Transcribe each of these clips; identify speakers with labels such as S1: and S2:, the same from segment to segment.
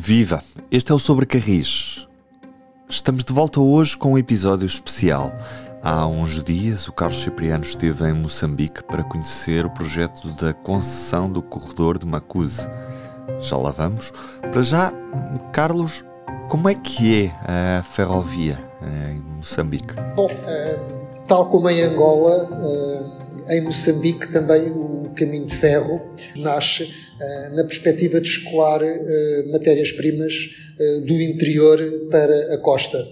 S1: Viva! Este é o Sobre Carris. Estamos de volta hoje com um episódio especial. Há uns dias, o Carlos Cipriano esteve em Moçambique para conhecer o projeto da concessão do corredor de Macuse. Já lá vamos. Para já, Carlos, como é que é a ferrovia em Moçambique?
S2: Bom, tal como em Angola, em Moçambique também o caminho de ferro nasce na perspectiva de escoar matérias-primas do interior para a costa.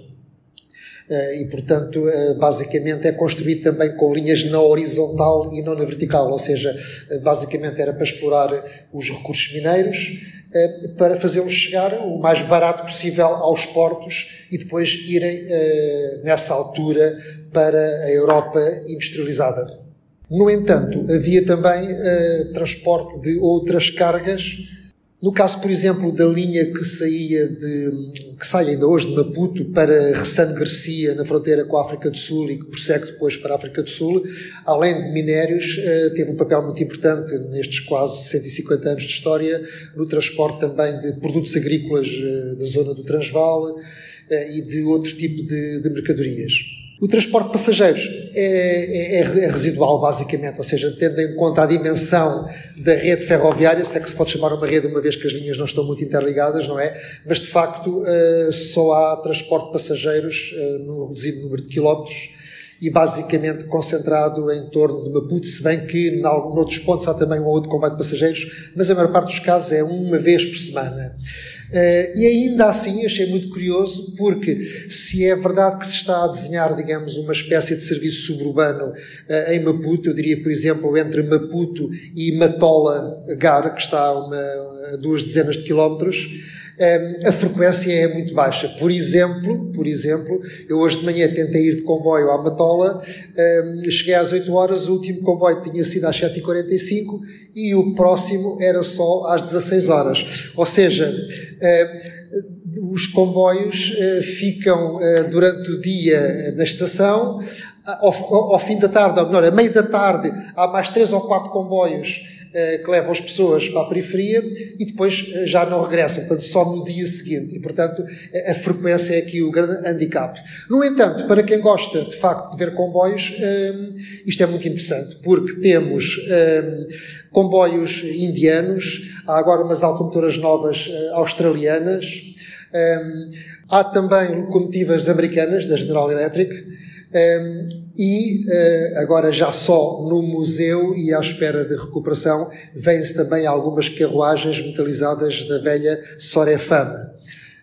S2: E, portanto, basicamente é construído também com linhas na horizontal e não na vertical, ou seja, basicamente era para explorar os recursos mineiros, para fazê-los chegar o mais barato possível aos portos e depois irem, nessa altura, para a Europa industrializada. No entanto, havia também uh, transporte de outras cargas. No caso, por exemplo, da linha que saía de, que sai ainda hoje de Maputo para Ressano Garcia, na fronteira com a África do Sul e que prossegue depois para a África do Sul, além de minérios, uh, teve um papel muito importante nestes quase 150 anos de história no transporte também de produtos agrícolas uh, da zona do Transvaal e de outro tipo de, de mercadorias. O transporte de passageiros é, é, é, residual, basicamente, ou seja, tendo em conta a dimensão da rede ferroviária, se é que se pode chamar uma rede, uma vez que as linhas não estão muito interligadas, não é? Mas, de facto, uh, só há transporte de passageiros uh, no reduzido número de quilómetros e basicamente concentrado em torno de Maputo, se bem que em outros pontos há também um outro comboio de passageiros, mas a maior parte dos casos é uma vez por semana. Uh, e ainda assim achei muito curioso, porque se é verdade que se está a desenhar, digamos, uma espécie de serviço suburbano uh, em Maputo, eu diria, por exemplo, entre Maputo e Matola Gar, que está uma, a duas dezenas de quilómetros, a frequência é muito baixa. Por exemplo, por exemplo, eu hoje de manhã tentei ir de comboio à Matola, cheguei às 8 horas, o último comboio tinha sido às 7h45 e o próximo era só às 16 horas. Ou seja, os comboios eh, ficam eh, durante o dia na estação, ao, fim da tarde, ou melhor, a meio da tarde, há mais três ou quatro comboios eh, que levam as pessoas para a periferia e depois eh, já não regressam, portanto, só no dia seguinte. E, portanto, a frequência é aqui o grande handicap. No entanto, para quem gosta, de facto, de ver comboios, ehm, isto é muito interessante, porque temos ehm, comboios indianos, há agora umas automotoras novas eh, australianas, ehm, há também locomotivas americanas, da General Electric, um, e uh, agora já só no museu e à espera de recuperação vêm-se também algumas carruagens metalizadas da velha Sorefama.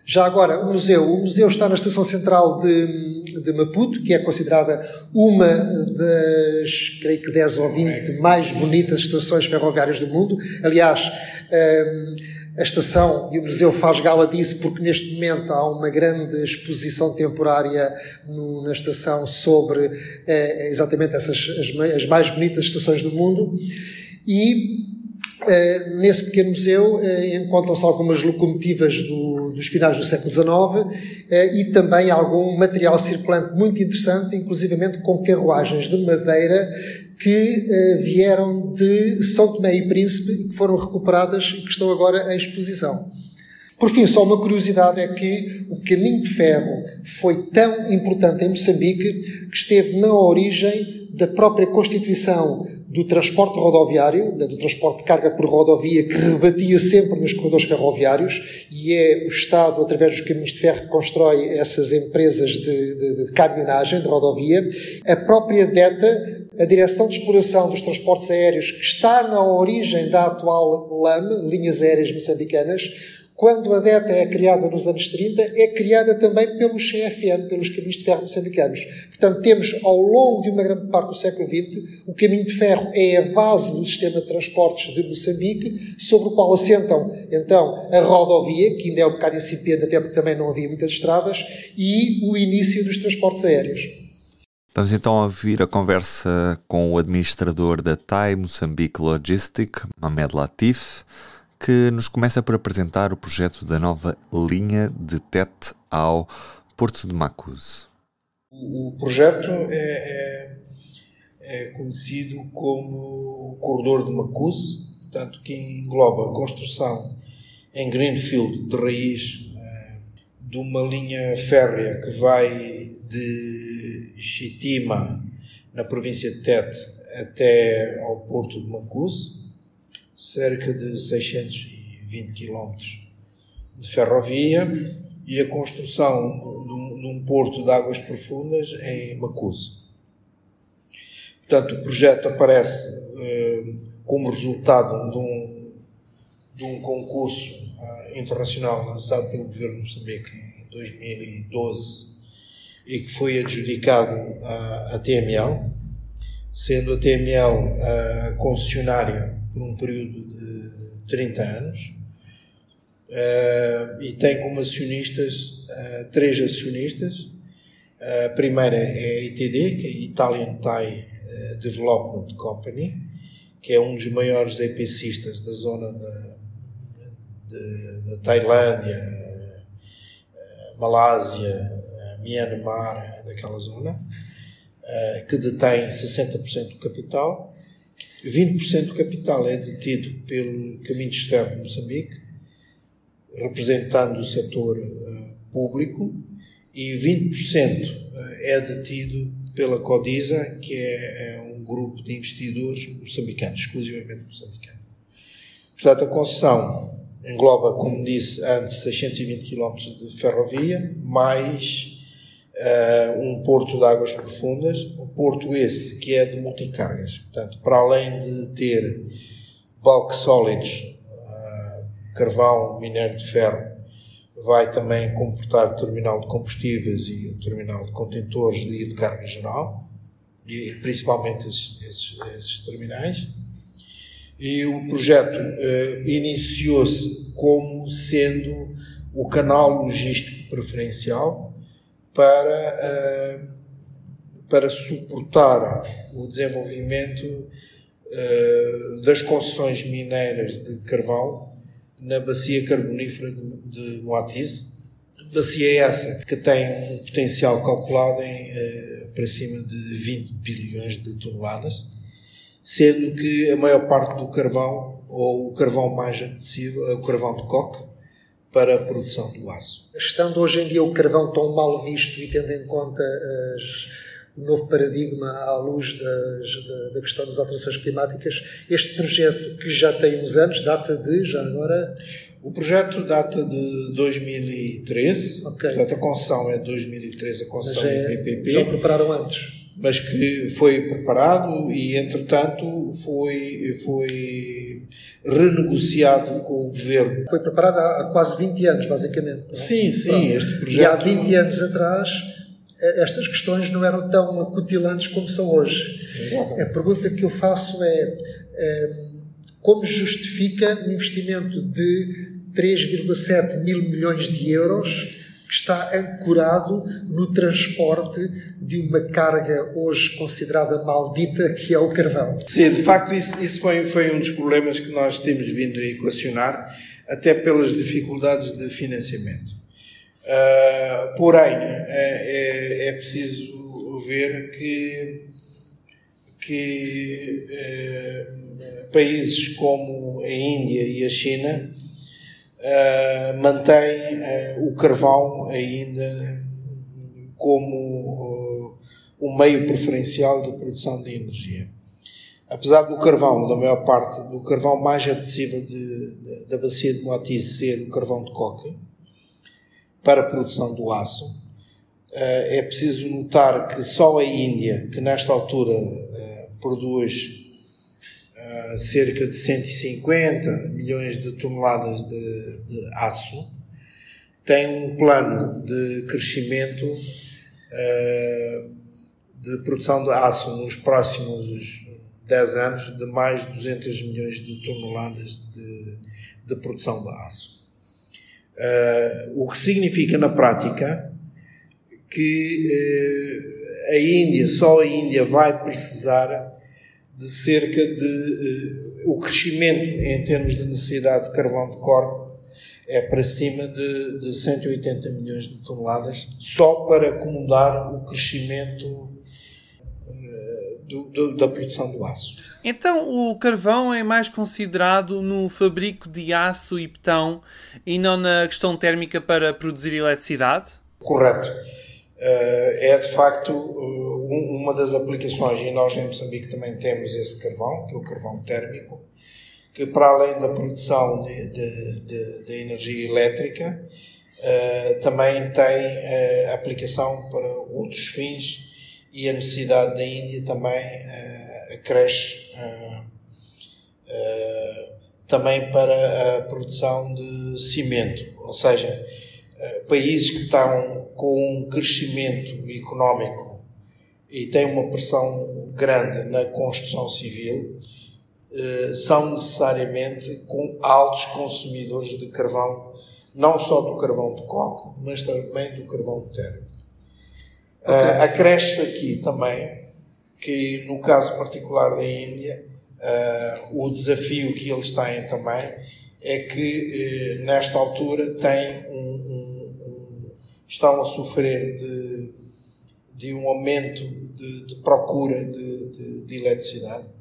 S2: Já agora, o museu. O museu está na estação central de, de Maputo, que é considerada uma das, creio que 10 ou 20 mais bonitas estações ferroviárias do mundo. Aliás, um, a estação e o museu faz gala disso porque neste momento há uma grande exposição temporária no, na estação sobre eh, exatamente essas as, as, mais bonitas estações do mundo. E eh, nesse pequeno museu eh, encontram-se algumas locomotivas do, dos finais do século XIX e também algum material circulante muito interessante, inclusivamente com carruagens de madeira que uh, vieram de São Tomé e Príncipe e que foram recuperadas e que estão agora em exposição. Por fim, só uma curiosidade é que o caminho de ferro foi tão importante em Moçambique que esteve na origem da própria constituição do transporte rodoviário, do transporte de carga por rodovia, que rebatia sempre nos corredores ferroviários, e é o Estado, através dos caminhos de ferro, que constrói essas empresas de, de, de caminhonagem, de rodovia. A própria DETA a Direção de Exploração dos Transportes Aéreos, que está na origem da atual LAM, Linhas Aéreas Moçambicanas, quando a DETA é criada nos anos 30, é criada também pelos CFM, pelos caminhos de ferro moçambicanos. Portanto, temos ao longo de uma grande parte do século XX, o caminho de ferro é a base do sistema de transportes de Moçambique, sobre o qual assentam, então, a rodovia, que ainda é um bocado incipiente, até porque também não havia muitas estradas, e o início dos transportes aéreos.
S1: Vamos então ouvir a conversa com o administrador da TAI Moçambique Logistic, Mamed Latif, que nos começa por apresentar o projeto da nova linha de Tete ao Porto de Macuse.
S3: O projeto é, é, é conhecido como o Corredor de Macuse, portanto, que engloba a construção em Greenfield de raiz de uma linha férrea que vai de Chitima, na província de Tete, até ao porto de Macuse, cerca de 620 km de ferrovia e a construção de um, porto de águas profundas em Macuse. Portanto, o projeto aparece eh, como resultado de um, de um concurso eh, internacional lançado pelo governo de Moçambique em 2012 e que foi adjudicado à, à TML, sendo a TML a concessionária por um período de 30 anos uh, e tem como acionistas uh, três acionistas. a primeira é a ITD, que é a Italian Thai eh, Development Company, que é um dos maiores EPCistas da zona da, de, da Tailândia, Malásia, Myanmar, daquela zona, que detém 60% do capital 20% do capital é detido pelo Caminhos de Ferro de Moçambique, representando o setor uh, público, e 20% eh, é detido pela Codisa, que é, é um grupo de investidores moçambicanos, exclusivamente moçambicanos. Portanto, a concessão engloba, como disse antes, 620 km de ferrovia, mais uh, um porto de águas profundas, um porto esse que é de multicargas. Portanto, para além de ter bulk solids, uh, carvão, minério de ferro, vai também comportar terminal de combustíveis e terminal de contentores e de carga geral, e principalmente esses, esses, esses terminais. E o projeto uh, iniciou-se como sendo o canal logístico preferencial para, eh, para suportar o desenvolvimento eh, das concessões mineiras de carvão na bacia carbonífera de, Moatize. Bacia essa que tem um potencial calculado em eh, para cima de 20 bilhões de toneladas, sendo que a maior parte do carvão, ou o carvão mais apetecível, é o carvão de coque, para a produção do aço.
S2: Estando hoje em dia o carvão tão mal visto e tendo em conta as, o novo paradigma à luz das, da, da, questão das alterações climáticas, este projeto que já tem uns anos, data de, já agora...
S3: O projeto data de 2013, okay. portanto a concessão é de 2013, a concessão é,
S2: do PPP. Já prepararam antes?
S3: Mas que foi preparado e, entretanto, foi, foi renegociado com o governo.
S2: Foi preparado há, quase 20 anos, basicamente.
S3: É? Sim, sim, Pronto. este projeto. E
S2: há 20 anos atrás eh, estas questões não eram tão acutilantes como são hoje. Exatamente. A pergunta que eu faço é, é como justifica um investimento de 3,7 mil milhões de euros que está ancorado no transporte de uma carga hoje considerada maldita, que é o carvão.
S3: Sim, de facto, isso, isso foi, foi um dos problemas que nós temos vindo a equacionar, até pelas dificuldades de financiamento. Uh, porém, é, é, é, preciso ver que, que uh, países como a Índia e a China uh, mantém uh, o carvão ainda como uh, um meio preferencial de produção de energia. Apesar do carvão, da maior parte, do carvão mais apetecível de, de, da bacia de Moatize ser o carvão de coque, para a produção do aço, é preciso notar que só a Índia, que nesta altura produz cerca de 150 milhões de toneladas de, de aço, tem um plano de crescimento uh, de produção de aço nos próximos 10 anos de mais de 200 milhões de toneladas de, de produção de aço. Uh, o que significa na prática que uh, a Índia, só a Índia vai precisar de cerca de. Uh, o crescimento em termos de necessidade de carvão de corpo é para cima de, de 180 milhões de toneladas, só para acomodar o crescimento uh, do, do, da produção do aço.
S4: Então o carvão é mais considerado no fabrico de aço e betão e não na questão térmica para produzir eletricidade?
S3: Correto. Eh, é de facto eh, uma das aplicações, e nós em Moçambique também temos esse carvão, que é o carvão térmico, que para além da produção de, de, de, de energia elétrica, uh, também tem uh, aplicação para outros fins e a necessidade da Índia também uh, acresce também para a produção de cimento, ou seja, países que estão com um crescimento económico e têm uma pressão grande na construção civil, eh, são necessariamente com altos consumidores de carvão, não só do carvão de coque, mas também do carvão térmico. Okay. Uh, acresce aqui também que, no caso particular da Índia, uh, o desafio que eles têm também é que, uh, nesta altura, têm um, um, um, estão a sofrer de, de um aumento de, de procura de, de, de eletricidade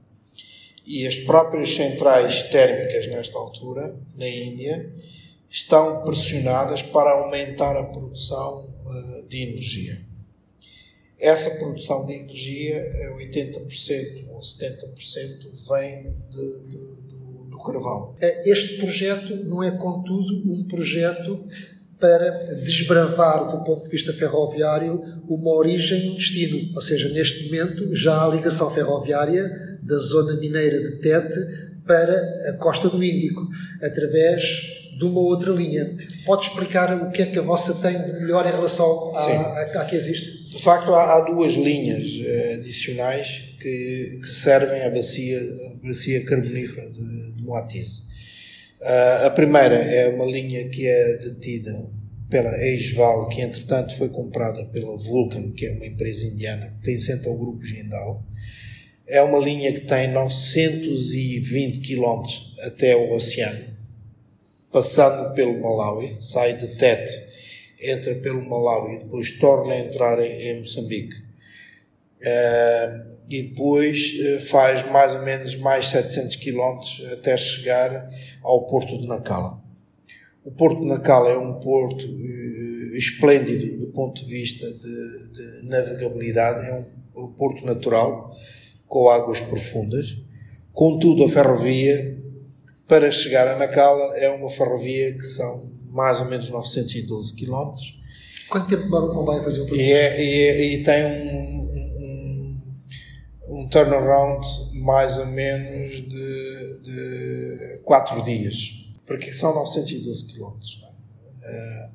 S3: e as próprias centrais térmicas nesta altura, na Índia, estão pressionadas para aumentar a produção uh, de energia. Essa produção de energia, 80% ou 70%, vem de, de, do, do carvão.
S2: É, este projeto não é, contudo, um projeto para desbravar, do ponto de vista ferroviário, uma origem e um destino. Ou seja, neste momento já há ligação ferroviária da zona mineira de Tete para a costa do Índico, através de uma outra linha. Pode explicar o que é que a vossa tem de melhor em relação à, que existe?
S3: De facto, há, há duas linhas eh, adicionais que, que, servem à bacia, à bacia carbonífera de, de Moatize. Uh, a primeira é uma linha que é detida pela Eisval, que entretanto foi comprada pela Vulcan, que é uma empresa indiana que centro ao grupo Jindal. É uma linha que tem 920 km até o oceano, passando pelo Malawi, sai de Tete, entra pelo Malawi depois torna a entrar em, Moçambique. Uh, e depois uh, faz mais ou menos mais 700 km até chegar ao Porto de Nacala. O Porto de Nacala é um porto uh, esplêndido do ponto de vista de, de navegabilidade, é um, um, porto natural com águas profundas. Contudo, a ferrovia para chegar a Nacala é uma ferrovia que são mais ou menos 912 km.
S2: Quanto tempo demora o comboio a fazer o percurso?
S3: E, é, e, é, e tem um, um, um turnaround mais ou menos de, de 4 dias porque são 912 km. Uh,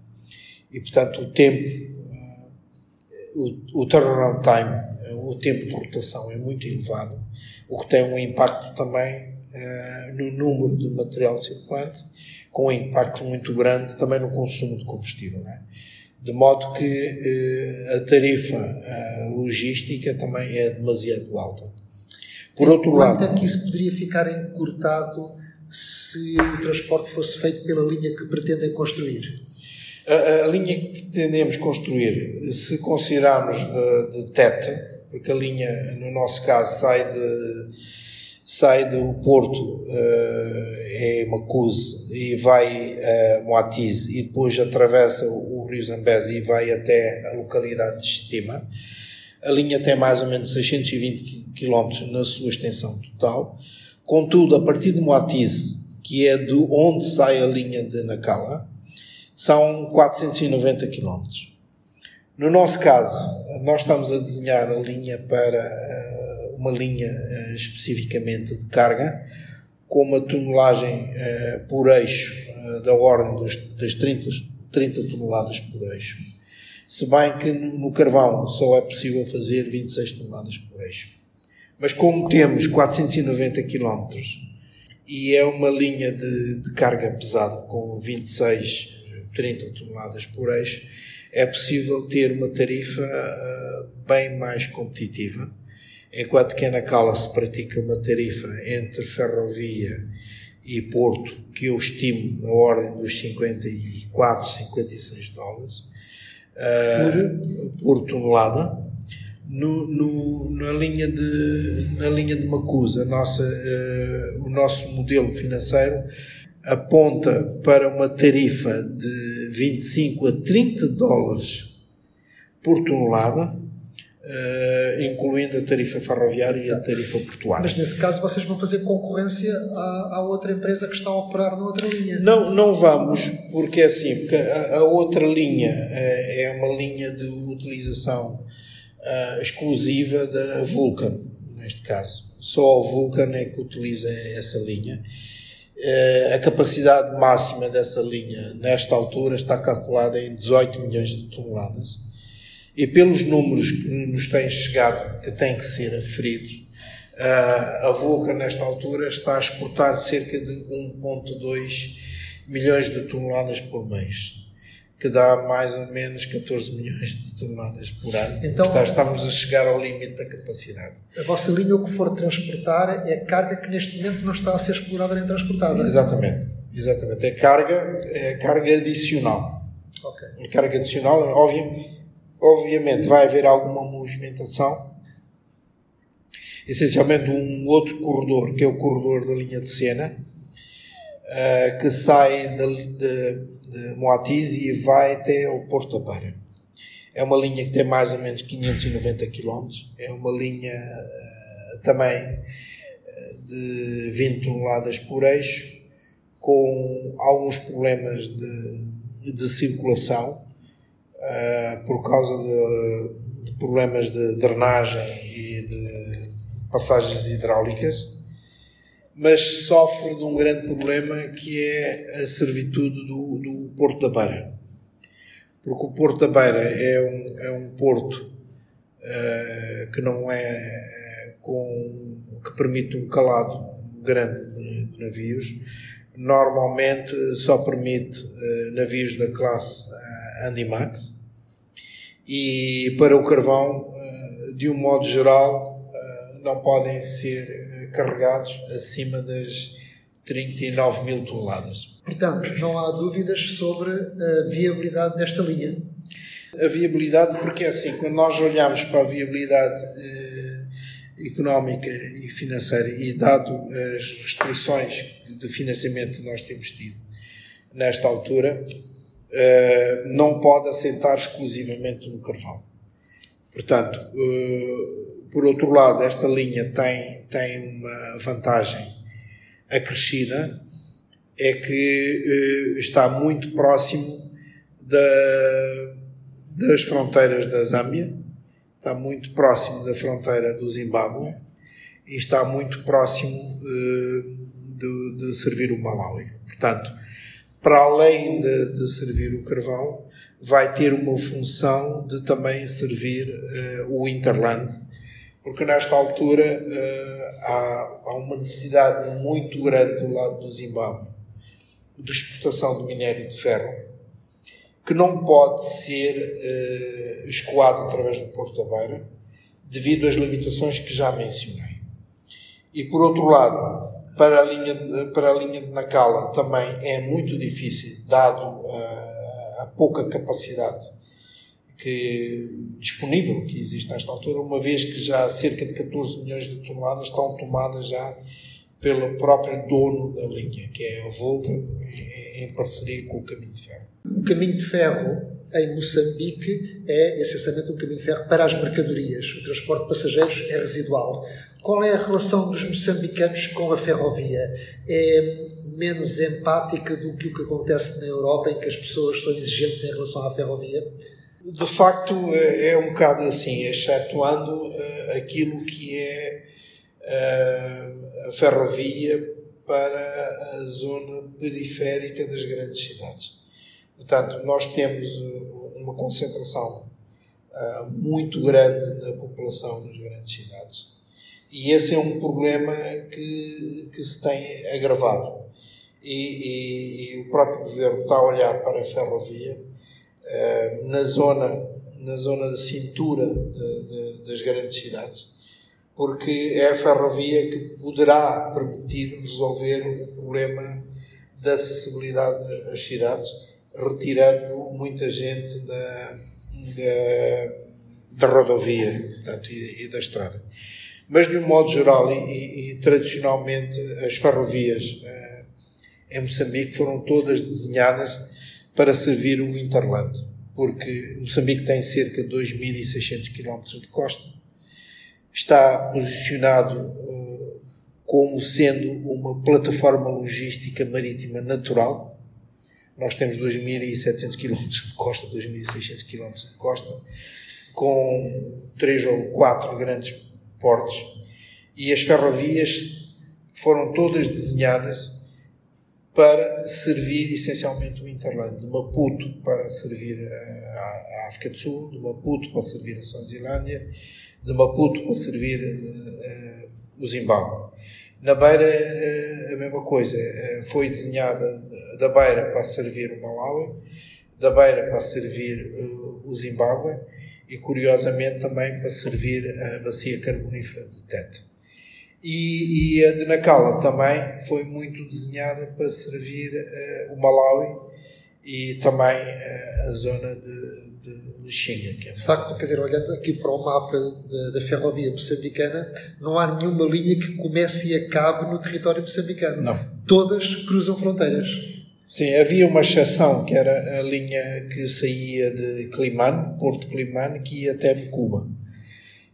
S3: e, portanto, o tempo, uh, o, o turnaround time, uh, o tempo de rotação é muito elevado, o que tem um impacto também no número de material circulante, com um impacto muito grande também no consumo de combustível. É? De modo que a tarifa logística também é demasiado alta.
S2: Por outro lado. Quanto é que isso poderia ficar encurtado se o transporte fosse feito pela linha que pretendem construir?
S3: A, a linha que pretendemos construir, se considerarmos de, de Tete, porque a linha, no nosso caso, sai de sai do Porto uh, é Macuse e vai a Moatize e depois atravessa o, Rio Zambeze e vai até a localidade de Estima. A linha tem mais ou menos 620 km na sua extensão total Contudo, a partir de Moatize, que é de onde sai a linha de Nacala, são 490 km. No nosso caso, nós estamos a desenhar a linha para uh, uma linha uh, especificamente de carga, com uma tonelagem uh, por eixo da ordem dos, das 30, 30 toneladas por eixo. Se bem que no carvão só é possível fazer 26 toneladas por eixo. Mas como temos 490 km e é uma linha de, de carga pesada com 26, 30 toneladas por eixo, é possível ter uma tarifa uh, bem mais competitiva, enquanto que na Cala se pratica uma tarifa entre ferrovia e porto que eu estimo na ordem dos 54, 56 dólares uh, por tonelada no, no, na, linha de, na linha de Macusa, nossa, uh, o nosso modelo financeiro aponta para uma tarifa de 25 a 30 dólares por tonelada, uh, incluindo a tarifa ferroviária e a tarifa portuária.
S2: Mas nesse caso vocês vão fazer concorrência à, à, outra empresa que está a operar na outra linha?
S3: Não, não vamos, porque é assim, porque a, a outra linha uh, é uma linha de utilização uh, exclusiva da Vulcan, neste caso. Só a Vulcan é que utiliza essa linha. Uh, a capacidade máxima dessa linha, nesta altura, está calculada em 18 milhões de toneladas. E pelos números que nos têm chegado, que têm que ser aferidos, uh, a Vulcan, nesta altura, está a exportar cerca de 1,2 milhões de toneladas por mês que dá mais ou menos 14 milhões de toneladas por ano. Então, Portanto, estamos a chegar ao limite da capacidade.
S2: A vossa linha, o que for transportar, é carga que neste momento não está a ser explorada nem transportada.
S3: Exatamente. Exatamente. É carga, é carga adicional. Okay. É carga adicional, óbvio, obviamente vai haver alguma movimentação, essencialmente um outro corredor, que é o corredor da linha de Sena, uh, que sai de, de de Moatiz e vai até o Porto da Beira. É uma linha que tem mais ou menos 590 km. É uma linha uh, também uh, de 20 toneladas por eixo, com alguns problemas de, de circulação uh, por causa de, de, problemas de drenagem e de passagens hidráulicas mas sofre de um grande problema que é a servitude do, do Porto da Beira. Porque o Porto da Beira é um, é um porto uh, que não é com que permite um calado grande de, de navios. Normalmente só permite uh, navios da classe uh, Andimax e para o carvão, de um modo geral, não podem ser carregados acima das 39 mil toneladas.
S2: Portanto, não há dúvidas sobre a viabilidade desta linha.
S3: A viabilidade, porque é assim, quando nós olhamos para a viabilidade eh, económica e financeira e dado as restrições de financiamento que nós temos tido nesta altura, eh, não pode assentar exclusivamente no carvão. Portanto, eh, por outro lado, esta linha tem, tem uma vantagem acrescida, é que eh, está muito próximo da, das fronteiras da Zâmbia, está muito próximo da fronteira do Zimbábue e está muito próximo eh, de, de, servir o Malawi. Portanto, para além de, de, servir o carvão, vai ter uma função de também servir eh, o Interland, porque nesta altura uh, há, há, uma necessidade muito grande do lado do Zimbábue de exportação de minério de ferro que não pode ser uh, escoado através do Porto da Beira devido às limitações que já mencionei. E por outro lado, para a linha de, para a linha de Nacala também é muito difícil, dado uh, a pouca capacidade que, disponível que existe nesta altura, uma vez que já cerca de 14 milhões de toneladas estão tomadas já pelo próprio dono da linha, que é a Volta, em parceria com o Caminho de Ferro.
S2: O Caminho de Ferro em Moçambique é essencialmente um caminho de ferro para as mercadorias. O transporte de passageiros é residual. Qual é a relação dos moçambicanos com a ferrovia? É menos empática do que o que acontece na Europa, em que as pessoas são exigentes em relação à ferrovia?
S3: De facto é, é um bocado assim, excetuando uh, aquilo que é uh, a ferrovia para a zona periférica das grandes cidades. Portanto, nós temos uma concentração muito grande da população nas grandes cidades e esse é um problema que, que se tem agravado. E, e, e o próprio governo está a olhar para a ferrovia eh, na zona na zona de cintura de, de, das grandes cidades, porque é a ferrovia que poderá permitir resolver o problema da acessibilidade às cidades, retirando muita gente da, da, da rodovia portanto, e, e, da estrada. Mas, de um modo geral, e, e tradicionalmente, as ferrovias uh, em Moçambique foram todas desenhadas para servir o Interland, porque Moçambique tem cerca de 2.600 km de costa, está posicionado uh, como sendo uma plataforma logística marítima natural. Nós temos 2.700 km de costa, 2.600 km de costa, com três ou quatro grandes portos, e as ferrovias foram todas desenhadas para servir essencialmente o Interland, de Maputo para servir a, a África do Sul, de Maputo para servir a Suazilândia, de Maputo para servir uh, o Zimbábue. Na Beira, uh, a mesma coisa, foi desenhada da Beira para servir o Malawi, da Beira para servir o Zimbábue e, curiosamente, também para servir a bacia carbonífera de Tete. E, e, a de Nacala também foi muito desenhada para servir uh, o Malawi e também uh, a zona de, de Lixinga. Que é
S2: de facto, quer dizer, olhando aqui para o mapa da, da ferrovia moçambicana, não há nenhuma linha que comece e acabe no território moçambicano.
S3: Não.
S2: Todas cruzam fronteiras.
S3: Sim, havia uma exceção que era a linha que saía de Climane, Porto Climane, que ia até Cuba.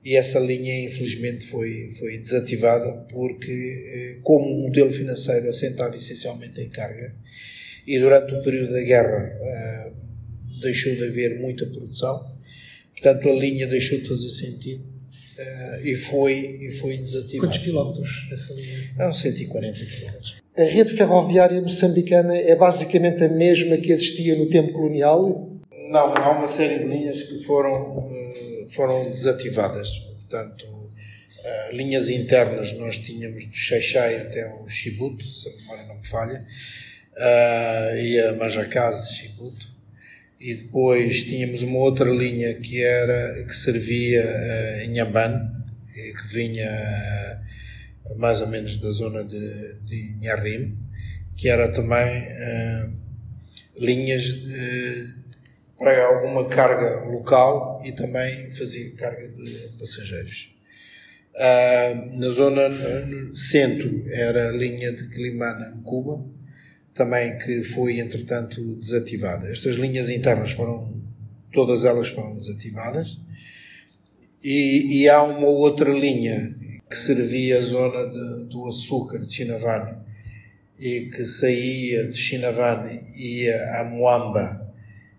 S3: E essa linha, infelizmente, foi, foi desativada porque, eh, como o modelo financeiro assentava essencialmente em carga, e durante o período da guerra uh, deixou de haver muita produção, portanto a linha deixou de fazer sentido uh, e, foi, e foi desativada.
S2: Quantos quilómetros essa linha?
S3: Não, 140 quilómetros.
S2: A rede ferroviária moçambicana é basicamente a mesma que existia no tempo colonial?
S3: Não, há uma série de linhas que foram, eh, foram desativadas. Portanto, eh, linhas internas nós tínhamos do Xaixai até o Chibuto, se a memória não me falha, uh, e a Majacase, Chibuto. E depois tínhamos uma outra linha que era que servia uh, em Amban, que vinha mais ou menos da zona de, de Nharim, que era também uh, linhas de, para alguma carga local e também fazia carga de passageiros. Uh, na zona centro era a linha de Climana Cuba, também que foi entretanto desativada. Estas linhas internas foram, todas elas foram desativadas. E, e há uma outra linha que servia a zona de, do açúcar de Chinavane e que saía de Chinavane e ia a Moamba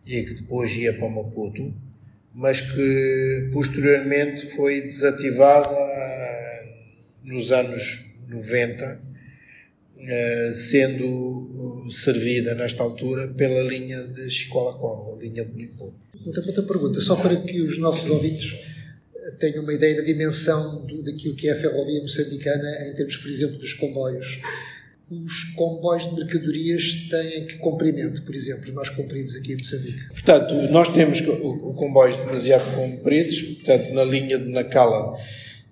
S3: e que depois ia para Maputo, mas que posteriormente foi desativada eh, nos anos 90, eh, sendo servida nesta altura pela linha de Chicola-Cola, a linha de Limpopo.
S2: Outra, outra pergunta, só para que os nossos ouvintes tenho uma ideia da dimensão do, daquilo que é a ferrovia moçambicana em termos, por exemplo, dos comboios. Os comboios de mercadorias têm que comprimento, por exemplo, os mais compridos aqui em Moçambique?
S3: Portanto, nós temos comboios demasiado compridos, portanto, na linha de Nacala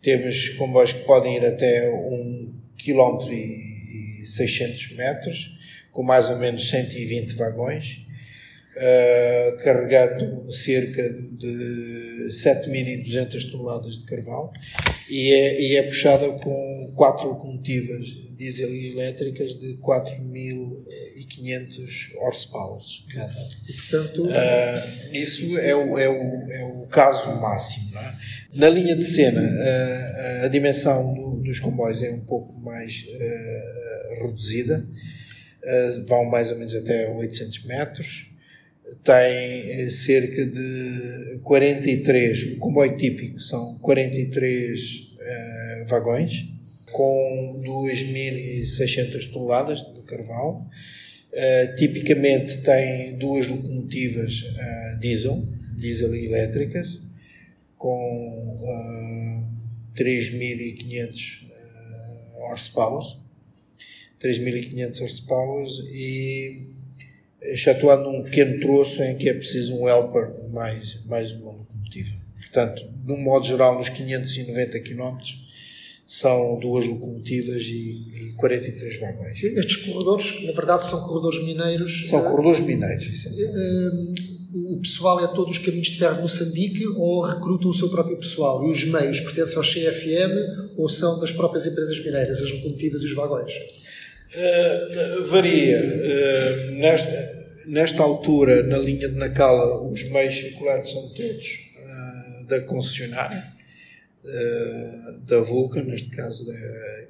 S3: temos comboios que podem ir até 1 km e 600 metros, com mais ou menos 120 vagões, uh, carregando cerca de 7.200 toneladas de carvão e é, e é puxada com quatro locomotivas diesel e elétricas de 4.500 horsepower cada.
S2: E, portanto,
S3: uh, isso é o, é, o, é o caso máximo. É? Na linha de cena, uh, a dimensão do, dos comboios é um pouco mais reduzida, vão mais ou menos até 800 metros tem eh, cerca de 43, o comboio típico são 43 uh, eh, vagões com 2.600 toneladas de carvão. Uh, tipicamente tem duas locomotivas uh, diesel, diesel elétricas, com uh, 3.500 uh, horsepower, 3.500 horsepower e excetuando um pequeno troço em que é preciso um helper mais, mais uma locomotiva. Portanto, de um modo geral, nos 590 km são duas locomotivas e, e 43 vagões.
S2: Estes corredores, na verdade, são corredores mineiros.
S3: São corredores mineiros, essencialmente.
S2: Uh, o pessoal é todos os caminhos de ferro de Moçambique ou recrutam o seu próprio pessoal? E os meios pertencem ao CFM ou são das próprias empresas mineiras, as locomotivas e os vagões?
S3: Uh, varia. Uh, nesta, nesta altura, na linha de Nacala, os meios circulantes são todos uh, da concessionária, da Vulcan, neste caso,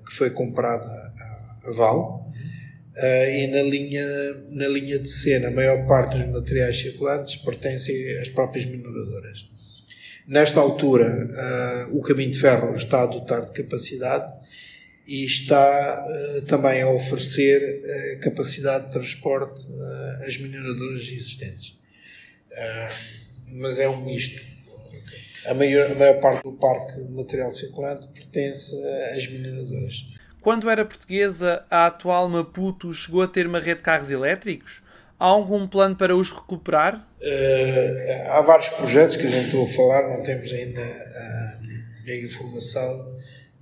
S3: que foi comprada a, a Val. Uh, e na linha, na linha de cena, a maior parte dos materiais circulantes pertencem às próprias mineradoras. Nesta altura, uh, o caminho de ferro está a dotar de capacidade e está uh, também a oferecer capacidade de transporte às mineradoras existentes. mas é um misto. A maior, a maior parte do parque de material circulante pertence às mineradoras.
S4: Quando era portuguesa, a atual Maputo chegou a ter uma rede de carros elétricos? Há algum plano para os recuperar?
S3: Uh, há vários projetos que a gente estou a falar, não temos ainda uh, a informação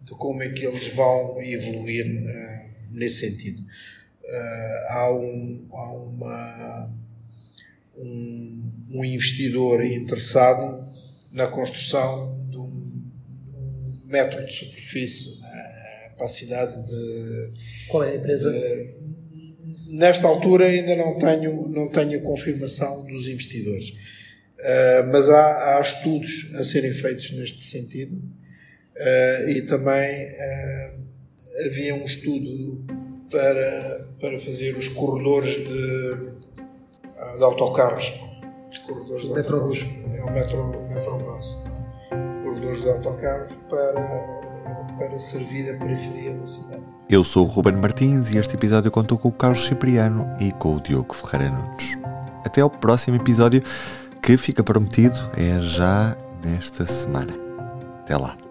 S3: de como é que eles vão evoluir uh, nesse sentido. há um, há uma, um, um, investidor interessado na construção de um, metro de superfície capacidade de.
S2: Qual é a empresa? De,
S3: nesta altura ainda não tenho, não tenho a confirmação dos investidores, uh, mas há, há, estudos a serem feitos neste sentido uh, e também uh, havia um estudo para, para fazer os corredores de, de autocarros. Os corredores
S2: de Metrobus.
S3: É o metro, Metrobus. Corredores de autocarros para para servir a periferia da cidade.
S1: Eu sou o Ruben Martins e este episódio contou com o Carlos Cipriano e com o Diogo Ferreira Nunes. Até ao próximo episódio, que fica prometido é já nesta semana. Até lá.